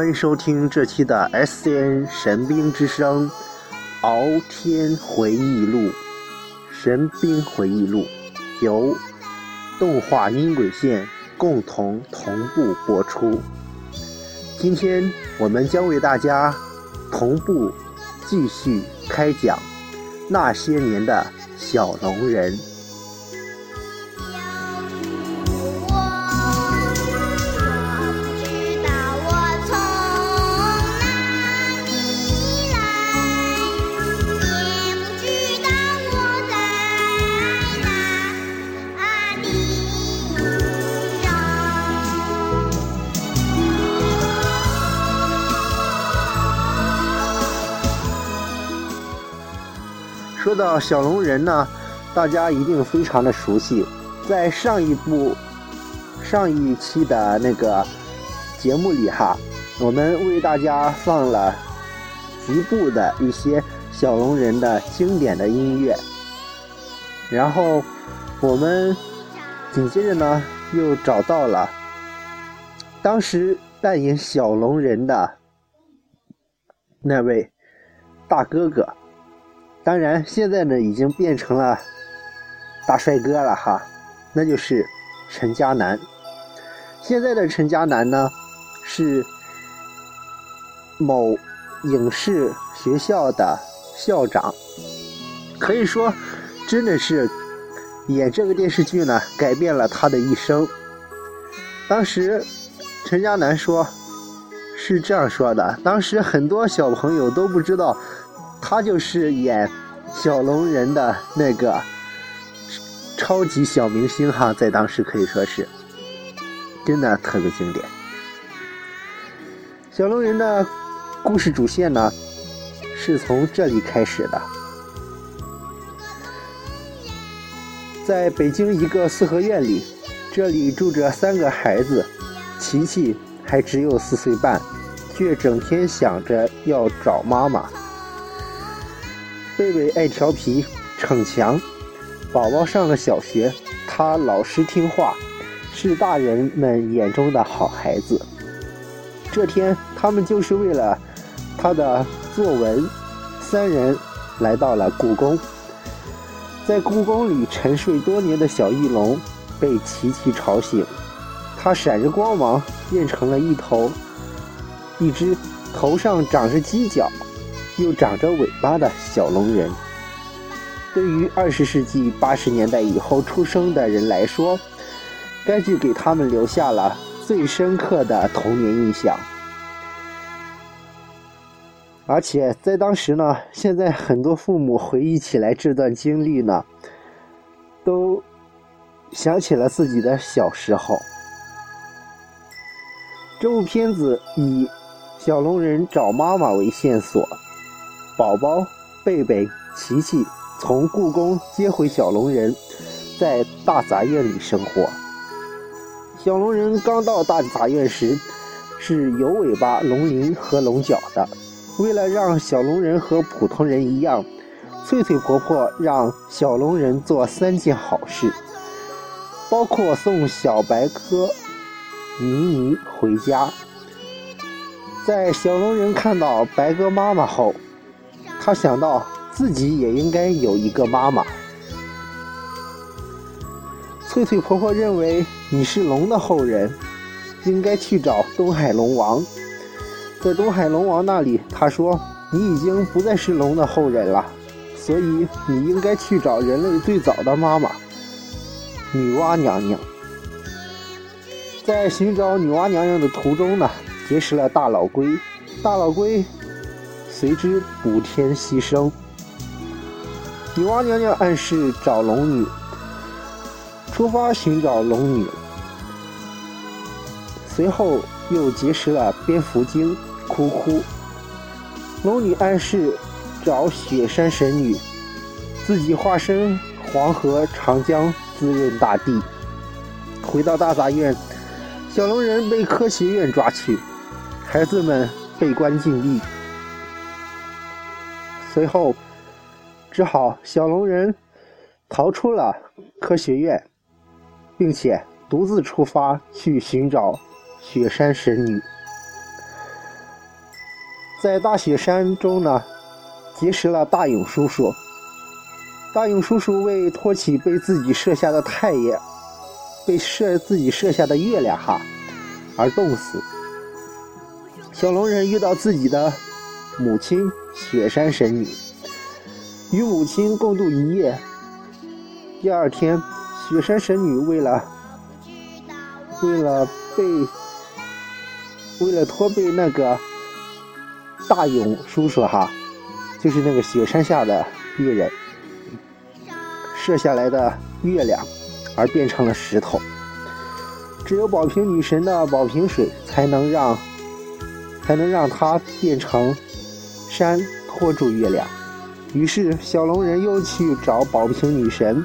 欢迎收听这期的 S N 神兵之声《敖天回忆录》神兵回忆录，由动画音轨线共同同步播出。今天我们将为大家同步继续开讲那些年的小龙人。小龙人呢，大家一定非常的熟悉。在上一部、上一期的那个节目里哈，我们为大家放了局部的一些小龙人的经典的音乐。然后我们紧接着呢，又找到了当时扮演小龙人的那位大哥哥。当然，现在呢已经变成了大帅哥了哈，那就是陈嘉楠。现在的陈嘉楠呢是某影视学校的校长，可以说真的是演这个电视剧呢改变了他的一生。当时陈嘉楠说是这样说的：当时很多小朋友都不知道。他就是演小龙人的那个超级小明星哈，在当时可以说是真的特别经典。小龙人的故事主线呢，是从这里开始的。在北京一个四合院里，这里住着三个孩子，琪琪还只有四岁半，却整天想着要找妈妈。贝贝爱调皮逞强，宝宝上了小学，他老实听话，是大人们眼中的好孩子。这天，他们就是为了他的作文，三人来到了故宫。在故宫里沉睡多年的小翼龙被琪琪吵醒，它闪着光芒，变成了一头一只头上长着犄角。又长着尾巴的小龙人，对于二十世纪八十年代以后出生的人来说，该剧给他们留下了最深刻的童年印象。而且在当时呢，现在很多父母回忆起来这段经历呢，都想起了自己的小时候。这部片子以小龙人找妈妈为线索。宝宝、贝贝、琪琪从故宫接回小龙人，在大杂院里生活。小龙人刚到大杂院时，是有尾巴、龙鳞和龙角的。为了让小龙人和普通人一样，翠翠婆婆让小龙人做三件好事，包括送小白鸽妮妮回家。在小龙人看到白鸽妈妈后，他想到自己也应该有一个妈妈。翠翠婆婆认为你是龙的后人，应该去找东海龙王。在东海龙王那里，他说你已经不再是龙的后人了，所以你应该去找人类最早的妈妈——女娲娘娘。在寻找女娲娘娘的途中呢，结识了大老龟。大老龟。随之补天牺牲，女娲娘娘暗示找龙女，出发寻找龙女。随后又结识了蝙蝠精哭哭，龙女暗示找雪山神女，自己化身黄河长江滋润大地。回到大杂院，小龙人被科学院抓去，孩子们被关禁闭。随后，只好小龙人逃出了科学院，并且独自出发去寻找雪山神女。在大雪山中呢，结识了大勇叔叔。大勇叔叔为托起被自己射下的太阳，被射自己射下的月亮哈，而冻死。小龙人遇到自己的母亲雪山神女，与母亲共度一夜。第二天，雪山神女为了为了被为了托被那个大勇叔叔哈，就是那个雪山下的猎人射下来的月亮，而变成了石头。只有宝瓶女神的宝瓶水才能让才能让它变成山托住月亮。于是小龙人又去找宝瓶女神，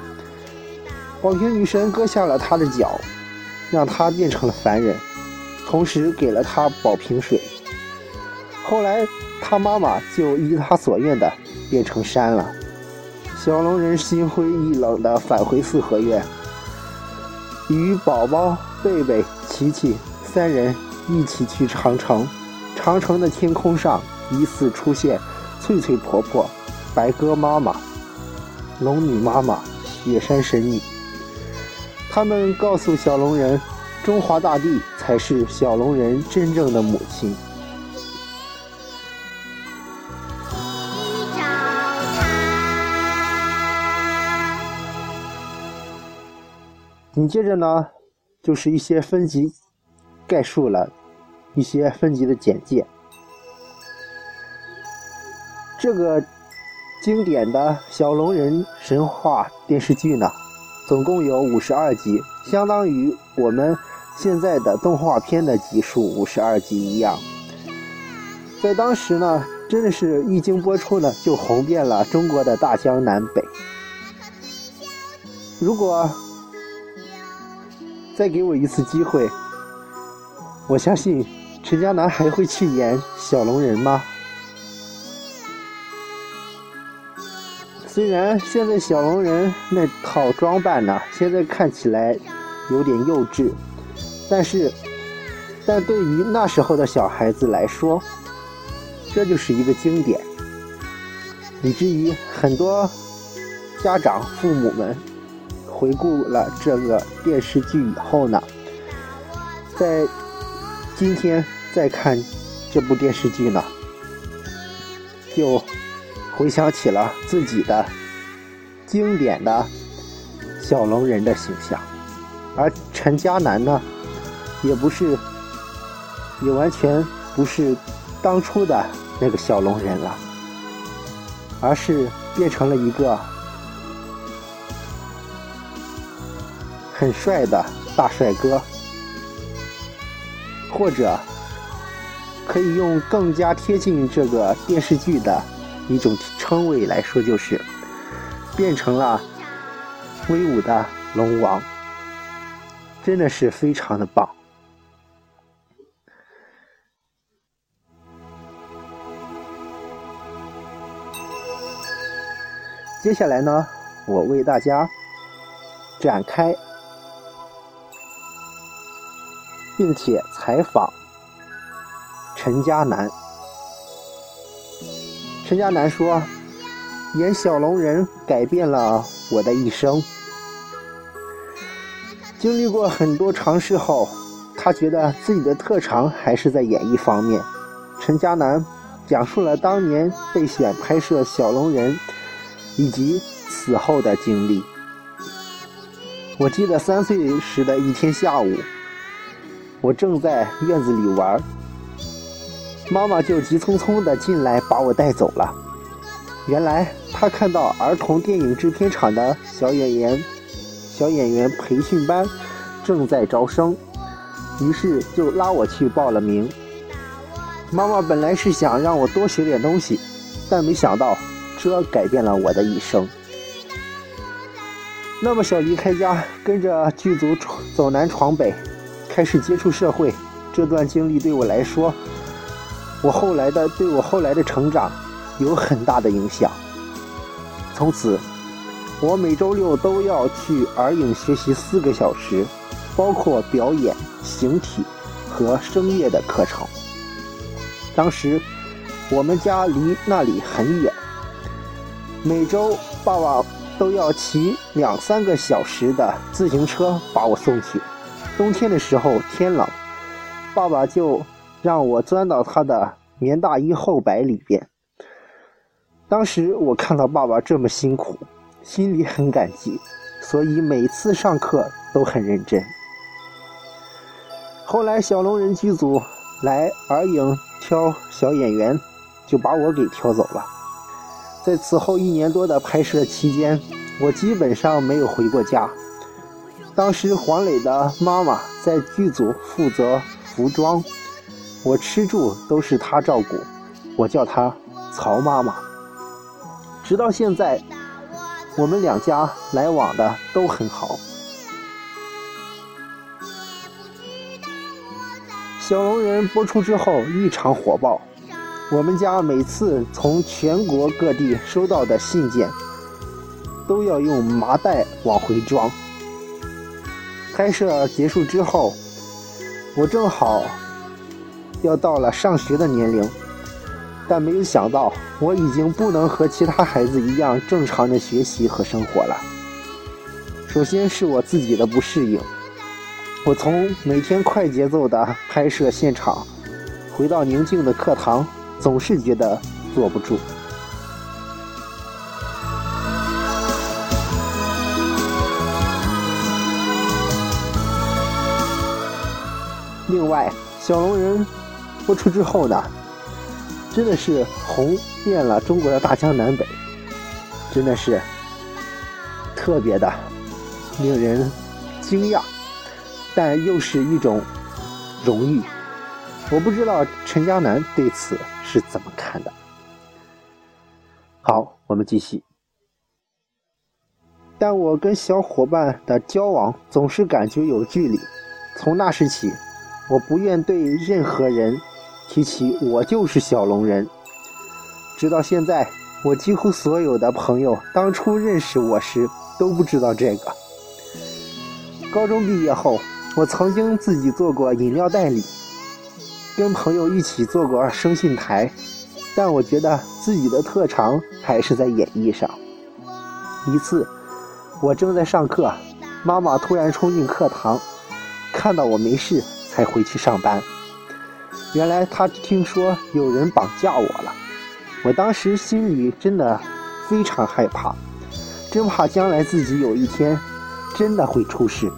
宝瓶女神割下了他的脚，让他变成了凡人，同时给了他宝瓶水。后来他妈妈就依他所愿的变成山了。小龙人心灰意冷的返回四合院，与宝宝、贝贝、琪琪三人一起去长城。长城的天空上疑似出现翠翠婆婆、白鸽妈妈、龙女妈妈、雪山神女。他们告诉小龙人，中华大地才是小龙人真正的母亲。紧接着呢，就是一些分级概述了。一些分级的简介。这个经典的小龙人神话电视剧呢，总共有五十二集，相当于我们现在的动画片的集数五十二集一样。在当时呢，真的是一经播出呢，就红遍了中国的大江南北。如果再给我一次机会，我相信。陈家南还会去演小龙人吗？虽然现在小龙人那套装扮呢，现在看起来有点幼稚，但是，但对于那时候的小孩子来说，这就是一个经典，以至于很多家长、父母们回顾了这个电视剧以后呢，在今天。再看这部电视剧呢，就回想起了自己的经典的小龙人的形象，而陈嘉南呢，也不是，也完全不是当初的那个小龙人了，而是变成了一个很帅的大帅哥，或者。可以用更加贴近这个电视剧的一种称谓来说，就是变成了威武的龙王，真的是非常的棒。接下来呢，我为大家展开，并且采访。陈家南，陈家南说：“演小龙人改变了我的一生。经历过很多尝试后，他觉得自己的特长还是在演艺方面。”陈家南讲述了当年被选拍摄小龙人以及此后的经历。我记得三岁时的一天下午，我正在院子里玩。妈妈就急匆匆地进来把我带走了。原来她看到儿童电影制片厂的小演员、小演员培训班正在招生，于是就拉我去报了名。妈妈本来是想让我多学点东西，但没想到这改变了我的一生。那么小离开家，跟着剧组走南闯北，开始接触社会，这段经历对我来说。我后来的对我后来的成长有很大的影响。从此，我每周六都要去儿影学习四个小时，包括表演、形体和声乐的课程。当时，我们家离那里很远，每周爸爸都要骑两三个小时的自行车把我送去。冬天的时候天冷，爸爸就让我钻到他的棉大衣后摆里边。当时我看到爸爸这么辛苦，心里很感激，所以每次上课都很认真。后来小龙人剧组来洱影挑小演员，就把我给挑走了。在此后一年多的拍摄期间，我基本上没有回过家。当时黄磊的妈妈在剧组负责服装，我吃住都是她照顾，我叫她曹妈妈。直到现在，我们两家来往的都很好。小龙人播出之后异常火爆，我们家每次从全国各地收到的信件，都要用麻袋往回装。拍摄结束之后，我正好要到了上学的年龄。但没有想到，我已经不能和其他孩子一样正常的学习和生活了。首先是我自己的不适应，我从每天快节奏的拍摄现场，回到宁静的课堂，总是觉得坐不住。另外，小龙人播出之后呢？真的是红遍了中国的大江南北，真的是特别的令人惊讶，但又是一种荣誉。我不知道陈嘉楠对此是怎么看的。好，我们继续。但我跟小伙伴的交往总是感觉有距离，从那时起，我不愿对任何人。提起我就是小龙人，直到现在，我几乎所有的朋友当初认识我时都不知道这个。高中毕业后，我曾经自己做过饮料代理，跟朋友一起做过声信台，但我觉得自己的特长还是在演绎上。一次，我正在上课，妈妈突然冲进课堂，看到我没事，才回去上班。原来他听说有人绑架我了，我当时心里真的非常害怕，真怕将来自己有一天真的会出事。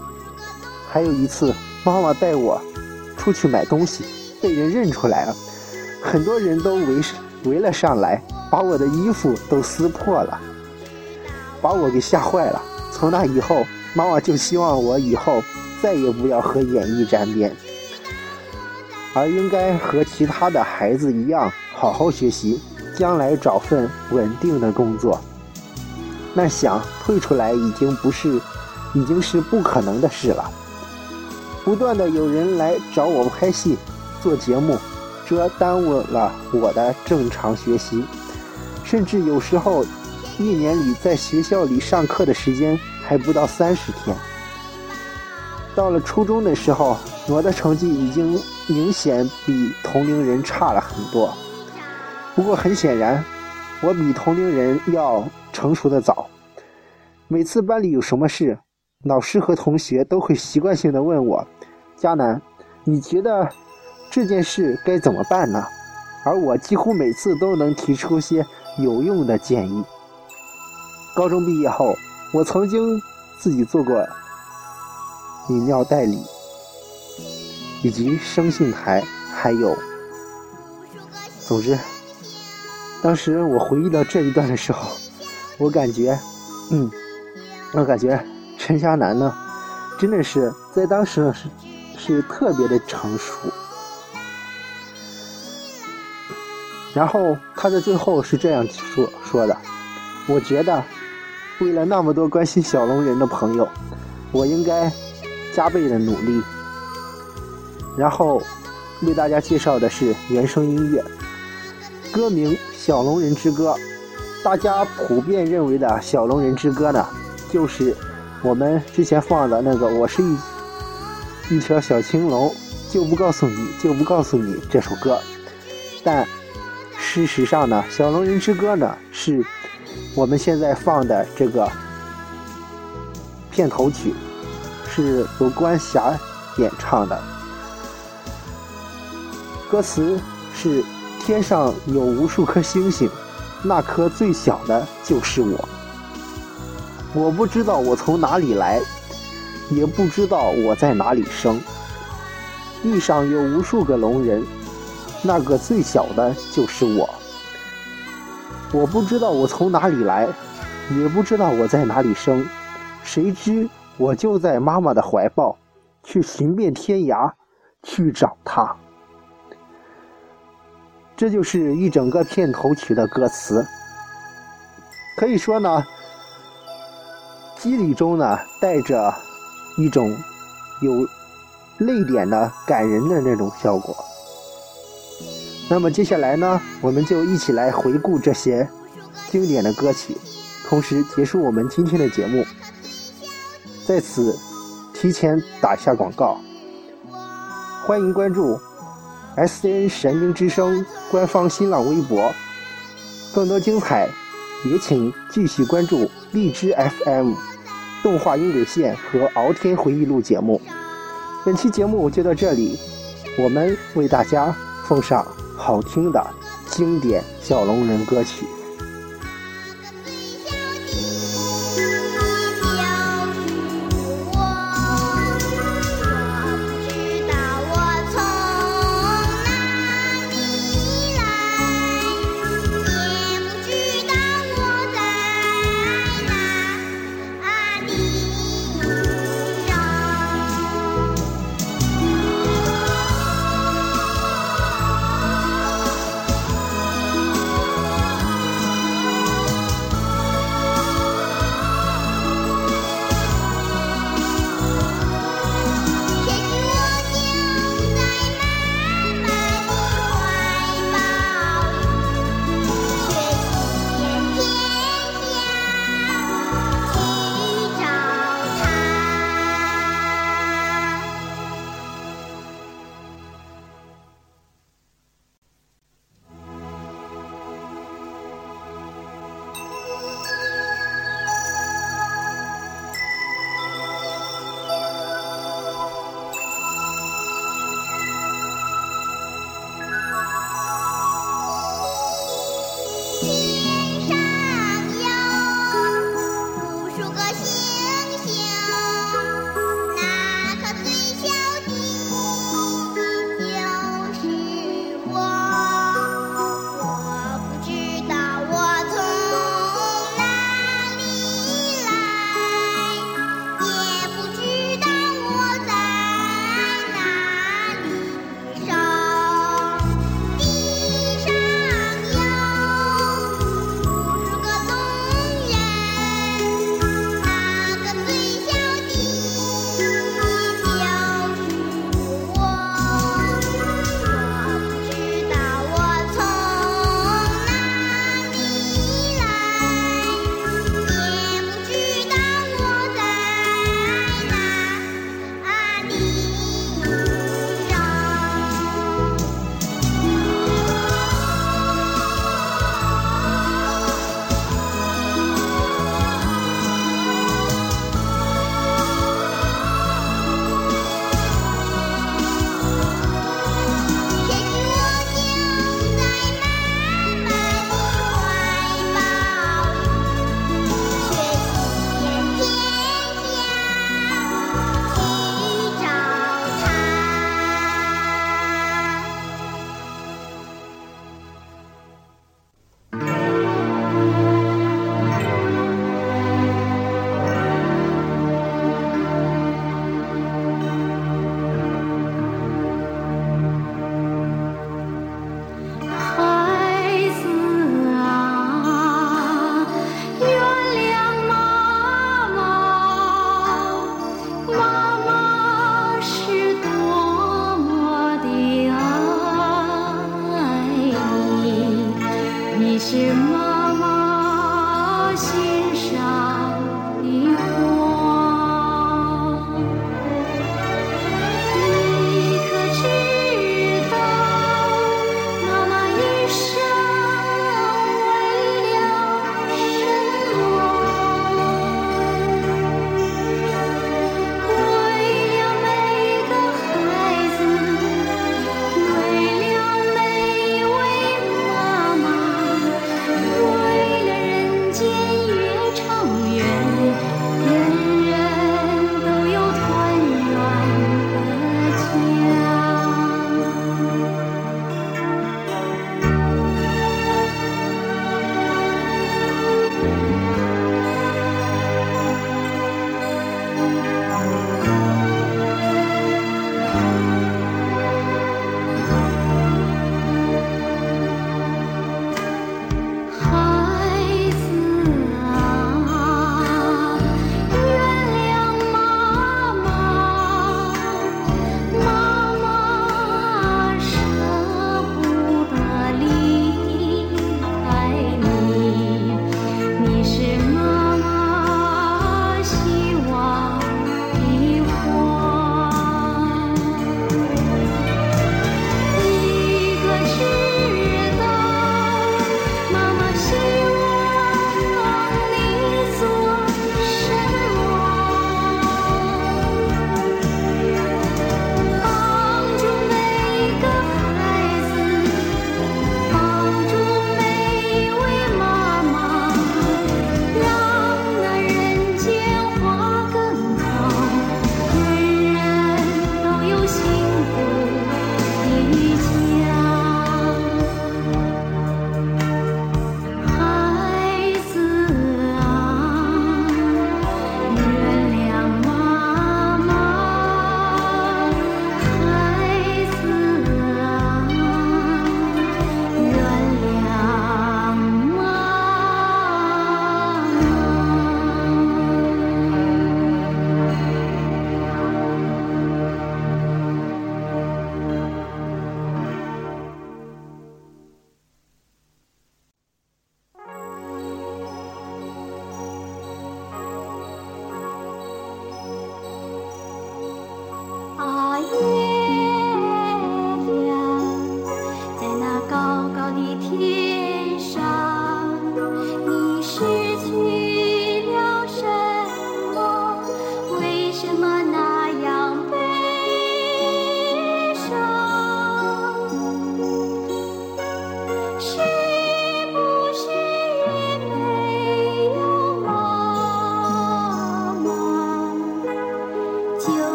还有一次，妈妈带我出去买东西，被人认出来了，很多人都围围了上来，把我的衣服都撕破了，把我给吓坏了。从那以后，妈妈就希望我以后再也不要和演艺沾边。而应该和其他的孩子一样，好好学习，将来找份稳定的工作。那想退出来已经不是，已经是不可能的事了。不断的有人来找我拍戏、做节目，这耽误了我的正常学习，甚至有时候，一年里在学校里上课的时间还不到三十天。到了初中的时候，我的成绩已经。明显比同龄人差了很多，不过很显然，我比同龄人要成熟的早。每次班里有什么事，老师和同学都会习惯性的问我：“佳楠，你觉得这件事该怎么办呢？”而我几乎每次都能提出些有用的建议。高中毕业后，我曾经自己做过饮料代理。以及声信台，还有，总之，当时我回忆到这一段的时候，我感觉，嗯，我感觉陈霞楠呢，真的是在当时是是特别的成熟。然后他在最后是这样说说的：“我觉得，为了那么多关心小龙人的朋友，我应该加倍的努力。”然后，为大家介绍的是原声音乐，歌名《小龙人之歌》。大家普遍认为的《小龙人之歌》呢，就是我们之前放的那个《我是一一条小青龙》，就不告诉你就不告诉你这首歌。但事实上呢，《小龙人之歌》呢是我们现在放的这个片头曲，是由关霞演唱的。歌词是：天上有无数颗星星，那颗最小的就是我。我不知道我从哪里来，也不知道我在哪里生。地上有无数个龙人，那个最小的就是我。我不知道我从哪里来，也不知道我在哪里生。谁知我就在妈妈的怀抱，去寻遍天涯，去找她。这就是一整个片头曲的歌词。可以说呢。机理中呢，带着一种有泪点的感人的那种效果。那么接下来呢，我们就一起来回顾这些经典的歌曲，同时结束我们今天的节目。在此提前打下广告，欢迎关注 S N 神鹰之声官方新浪微博，更多精彩也请继续关注荔枝 FM。动画音轨线和敖天回忆录节目，本期节目就到这里，我们为大家奉上好听的经典小龙人歌曲。